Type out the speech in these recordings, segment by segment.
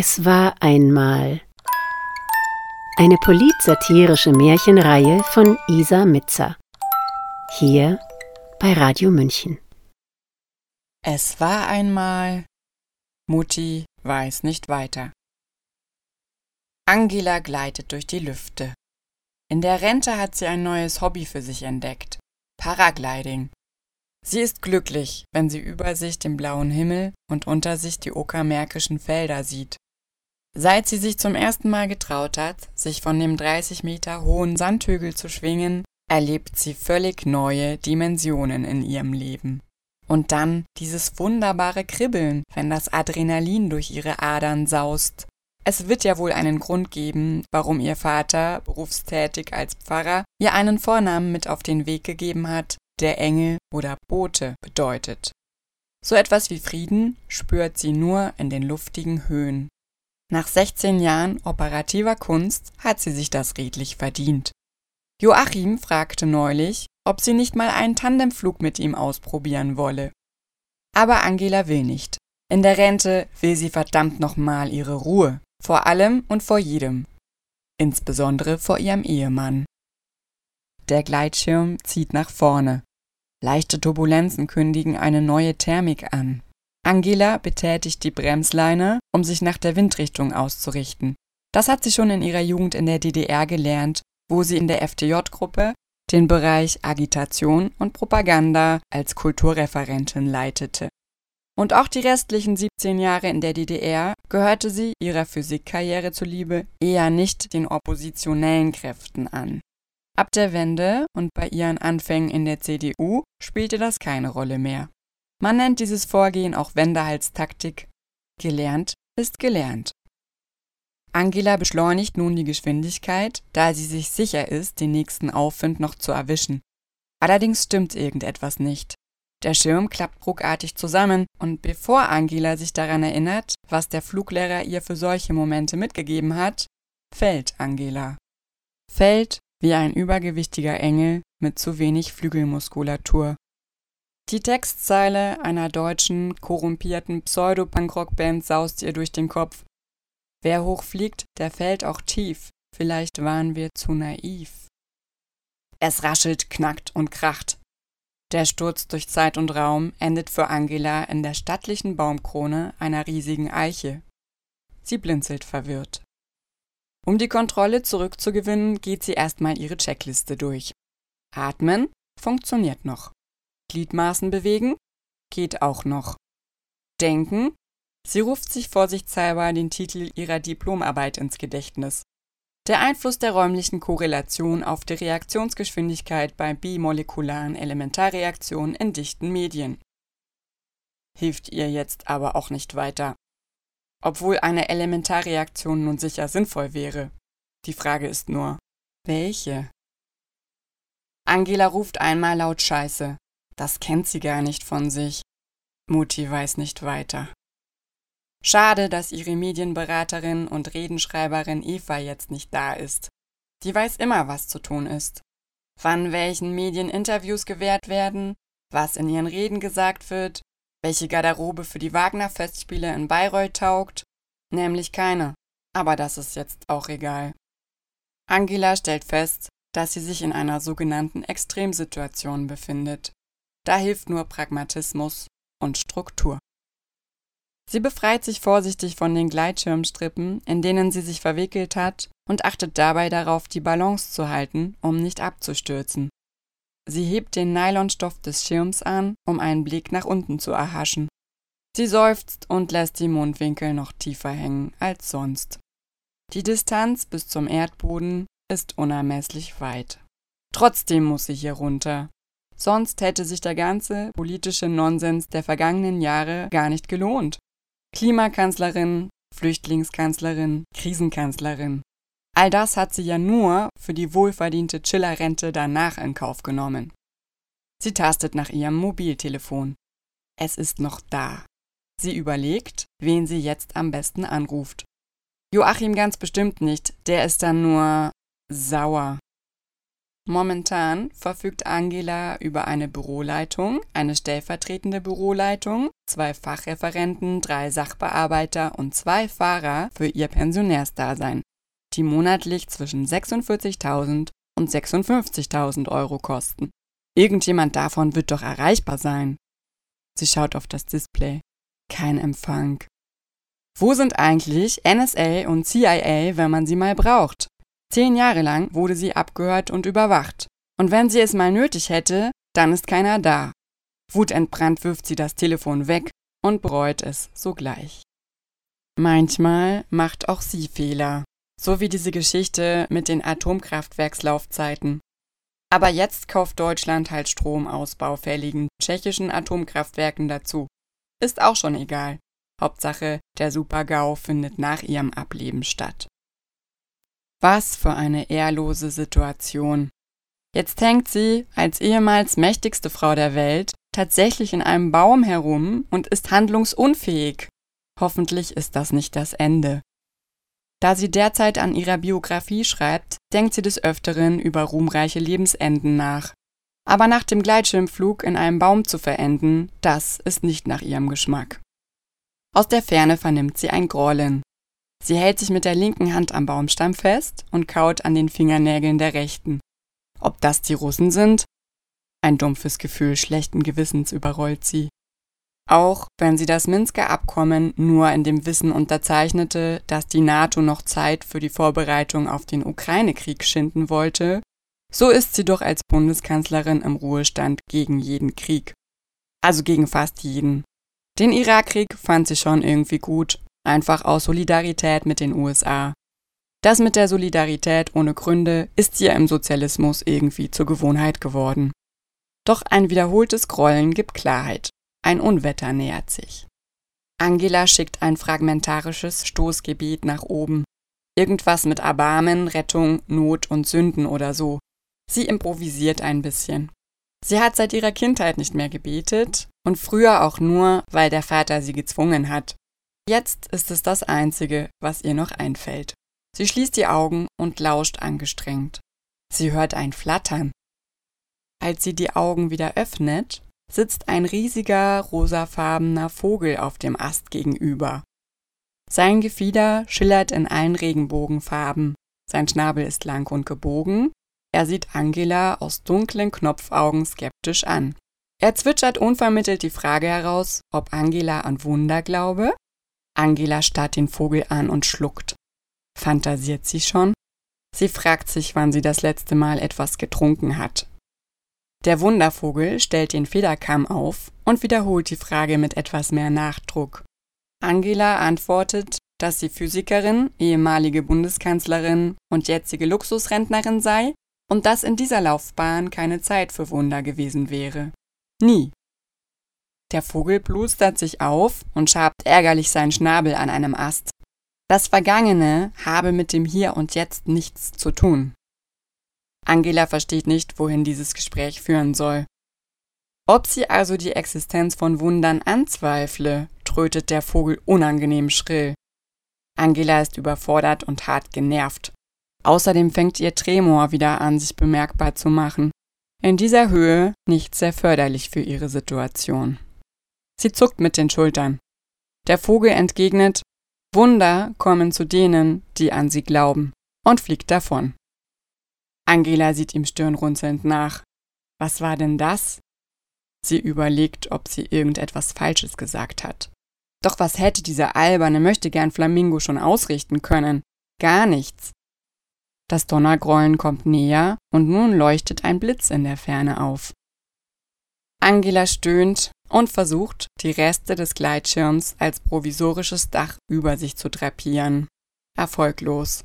Es war einmal eine politsatirische Märchenreihe von Isa Mitzer. Hier bei Radio München. Es war einmal Mutti weiß nicht weiter. Angela gleitet durch die Lüfte. In der Rente hat sie ein neues Hobby für sich entdeckt. Paragliding. Sie ist glücklich, wenn sie über sich den blauen Himmel und unter sich die uckermärkischen Felder sieht. Seit sie sich zum ersten Mal getraut hat, sich von dem 30 Meter hohen Sandhügel zu schwingen, erlebt sie völlig neue Dimensionen in ihrem Leben. Und dann dieses wunderbare Kribbeln, wenn das Adrenalin durch ihre Adern saust. Es wird ja wohl einen Grund geben, warum ihr Vater, berufstätig als Pfarrer, ihr einen Vornamen mit auf den Weg gegeben hat, der Engel oder Bote bedeutet. So etwas wie Frieden spürt sie nur in den luftigen Höhen. Nach 16 Jahren operativer Kunst hat sie sich das redlich verdient. Joachim fragte neulich, ob sie nicht mal einen Tandemflug mit ihm ausprobieren wolle. Aber Angela will nicht. In der Rente will sie verdammt nochmal ihre Ruhe, vor allem und vor jedem. Insbesondere vor ihrem Ehemann. Der Gleitschirm zieht nach vorne. Leichte Turbulenzen kündigen eine neue Thermik an. Angela betätigt die Bremsleine, um sich nach der Windrichtung auszurichten. Das hat sie schon in ihrer Jugend in der DDR gelernt, wo sie in der FDJ-Gruppe den Bereich Agitation und Propaganda als Kulturreferentin leitete. Und auch die restlichen 17 Jahre in der DDR gehörte sie ihrer Physikkarriere zuliebe eher nicht den oppositionellen Kräften an. Ab der Wende und bei ihren Anfängen in der CDU spielte das keine Rolle mehr. Man nennt dieses Vorgehen auch Wendehalstaktik. Gelernt ist gelernt. Angela beschleunigt nun die Geschwindigkeit, da sie sich sicher ist, den nächsten Aufwind noch zu erwischen. Allerdings stimmt irgendetwas nicht. Der Schirm klappt ruckartig zusammen, und bevor Angela sich daran erinnert, was der Fluglehrer ihr für solche Momente mitgegeben hat, fällt Angela. Fällt wie ein übergewichtiger Engel mit zu wenig Flügelmuskulatur. Die Textzeile einer deutschen, korrumpierten Pseudo-Punkrock-Band saust ihr durch den Kopf. Wer hoch fliegt, der fällt auch tief. Vielleicht waren wir zu naiv. Es raschelt, knackt und kracht. Der Sturz durch Zeit und Raum endet für Angela in der stattlichen Baumkrone einer riesigen Eiche. Sie blinzelt verwirrt. Um die Kontrolle zurückzugewinnen, geht sie erstmal ihre Checkliste durch. Atmen funktioniert noch. Gliedmaßen bewegen geht auch noch. Denken sie ruft sich vorsichtshalber den Titel ihrer Diplomarbeit ins Gedächtnis. Der Einfluss der räumlichen Korrelation auf die Reaktionsgeschwindigkeit bei bimolekularen Elementarreaktionen in dichten Medien. Hilft ihr jetzt aber auch nicht weiter obwohl eine Elementarreaktion nun sicher sinnvoll wäre. Die Frage ist nur, welche? Angela ruft einmal laut Scheiße. Das kennt sie gar nicht von sich. Mutti weiß nicht weiter. Schade, dass ihre Medienberaterin und Redenschreiberin Eva jetzt nicht da ist. Die weiß immer, was zu tun ist. Wann welchen Medien Interviews gewährt werden, was in ihren Reden gesagt wird, welche Garderobe für die Wagner-Festspiele in Bayreuth taugt, nämlich keine. Aber das ist jetzt auch egal. Angela stellt fest, dass sie sich in einer sogenannten Extremsituation befindet. Da hilft nur Pragmatismus und Struktur. Sie befreit sich vorsichtig von den Gleitschirmstrippen, in denen sie sich verwickelt hat, und achtet dabei darauf, die Balance zu halten, um nicht abzustürzen. Sie hebt den Nylonstoff des Schirms an, um einen Blick nach unten zu erhaschen. Sie seufzt und lässt die Mundwinkel noch tiefer hängen als sonst. Die Distanz bis zum Erdboden ist unermesslich weit. Trotzdem muss sie hier runter. Sonst hätte sich der ganze politische Nonsens der vergangenen Jahre gar nicht gelohnt. Klimakanzlerin, Flüchtlingskanzlerin, Krisenkanzlerin. All das hat sie ja nur für die wohlverdiente Chillerrente danach in Kauf genommen. Sie tastet nach ihrem Mobiltelefon. Es ist noch da. Sie überlegt, wen sie jetzt am besten anruft. Joachim ganz bestimmt nicht, der ist dann nur sauer. Momentan verfügt Angela über eine Büroleitung, eine stellvertretende Büroleitung, zwei Fachreferenten, drei Sachbearbeiter und zwei Fahrer für ihr Pensionärsdasein, die monatlich zwischen 46.000 und 56.000 Euro kosten. Irgendjemand davon wird doch erreichbar sein. Sie schaut auf das Display. Kein Empfang. Wo sind eigentlich NSA und CIA, wenn man sie mal braucht? Zehn Jahre lang wurde sie abgehört und überwacht. Und wenn sie es mal nötig hätte, dann ist keiner da. Wutentbrannt wirft sie das Telefon weg und bereut es sogleich. Manchmal macht auch sie Fehler, so wie diese Geschichte mit den Atomkraftwerkslaufzeiten. Aber jetzt kauft Deutschland halt Strom aus baufälligen tschechischen Atomkraftwerken dazu. Ist auch schon egal. Hauptsache, der Super-GAU findet nach ihrem Ableben statt. Was für eine ehrlose Situation. Jetzt hängt sie, als ehemals mächtigste Frau der Welt, tatsächlich in einem Baum herum und ist handlungsunfähig. Hoffentlich ist das nicht das Ende. Da sie derzeit an ihrer Biografie schreibt, denkt sie des Öfteren über ruhmreiche Lebensenden nach. Aber nach dem Gleitschirmflug in einem Baum zu verenden, das ist nicht nach ihrem Geschmack. Aus der Ferne vernimmt sie ein Grollen. Sie hält sich mit der linken Hand am Baumstamm fest und kaut an den Fingernägeln der rechten. Ob das die Russen sind? Ein dumpfes Gefühl schlechten Gewissens überrollt sie. Auch wenn sie das Minsker Abkommen nur in dem Wissen unterzeichnete, dass die NATO noch Zeit für die Vorbereitung auf den Ukraine-Krieg schinden wollte, so ist sie doch als Bundeskanzlerin im Ruhestand gegen jeden Krieg. Also gegen fast jeden. Den Irakkrieg fand sie schon irgendwie gut, einfach aus Solidarität mit den USA. Das mit der Solidarität ohne Gründe ist ihr im Sozialismus irgendwie zur Gewohnheit geworden. Doch ein wiederholtes Grollen gibt Klarheit. Ein Unwetter nähert sich. Angela schickt ein fragmentarisches Stoßgebet nach oben. Irgendwas mit Erbarmen, Rettung, Not und Sünden oder so. Sie improvisiert ein bisschen. Sie hat seit ihrer Kindheit nicht mehr gebetet und früher auch nur, weil der Vater sie gezwungen hat. Jetzt ist es das Einzige, was ihr noch einfällt. Sie schließt die Augen und lauscht angestrengt. Sie hört ein Flattern. Als sie die Augen wieder öffnet, sitzt ein riesiger rosafarbener Vogel auf dem Ast gegenüber. Sein Gefieder schillert in allen Regenbogenfarben, sein Schnabel ist lang und gebogen, er sieht Angela aus dunklen Knopfaugen skeptisch an. Er zwitschert unvermittelt die Frage heraus, ob Angela an Wunder glaube Angela starrt den Vogel an und schluckt. Fantasiert sie schon? Sie fragt sich, wann sie das letzte Mal etwas getrunken hat. Der Wundervogel stellt den Federkamm auf und wiederholt die Frage mit etwas mehr Nachdruck. Angela antwortet, dass sie Physikerin, ehemalige Bundeskanzlerin und jetzige Luxusrentnerin sei und dass in dieser Laufbahn keine Zeit für Wunder gewesen wäre. Nie. Der Vogel plustert sich auf und schabt ärgerlich seinen Schnabel an einem Ast. Das Vergangene habe mit dem Hier und Jetzt nichts zu tun. Angela versteht nicht, wohin dieses Gespräch führen soll. Ob sie also die Existenz von Wundern anzweifle, trötet der Vogel unangenehm schrill. Angela ist überfordert und hart genervt. Außerdem fängt ihr Tremor wieder an, sich bemerkbar zu machen. In dieser Höhe nicht sehr förderlich für ihre Situation. Sie zuckt mit den Schultern. Der Vogel entgegnet, Wunder kommen zu denen, die an sie glauben, und fliegt davon. Angela sieht ihm stirnrunzelnd nach. Was war denn das? Sie überlegt, ob sie irgendetwas Falsches gesagt hat. Doch was hätte dieser alberne Möchtegern Flamingo schon ausrichten können? Gar nichts. Das Donnergrollen kommt näher und nun leuchtet ein Blitz in der Ferne auf. Angela stöhnt und versucht, die Reste des Gleitschirms als provisorisches Dach über sich zu drapieren. Erfolglos.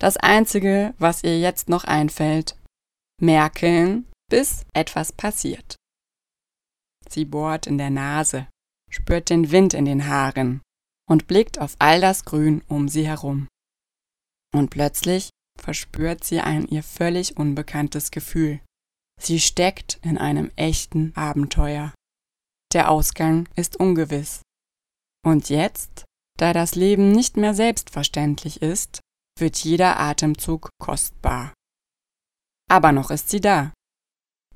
Das Einzige, was ihr jetzt noch einfällt, merkeln, bis etwas passiert. Sie bohrt in der Nase, spürt den Wind in den Haaren und blickt auf all das Grün um sie herum. Und plötzlich verspürt sie ein ihr völlig unbekanntes Gefühl. Sie steckt in einem echten Abenteuer. Der Ausgang ist ungewiss. Und jetzt, da das Leben nicht mehr selbstverständlich ist, wird jeder Atemzug kostbar. Aber noch ist sie da.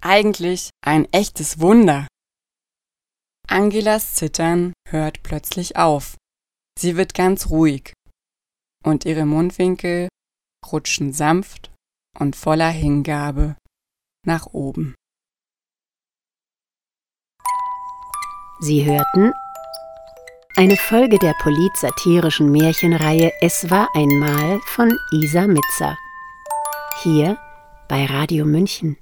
Eigentlich ein echtes Wunder. Angelas Zittern hört plötzlich auf. Sie wird ganz ruhig. Und ihre Mundwinkel rutschen sanft und voller Hingabe nach oben. Sie hörten eine Folge der polit-satirischen Märchenreihe Es war einmal von Isa Mitzer. Hier bei Radio München.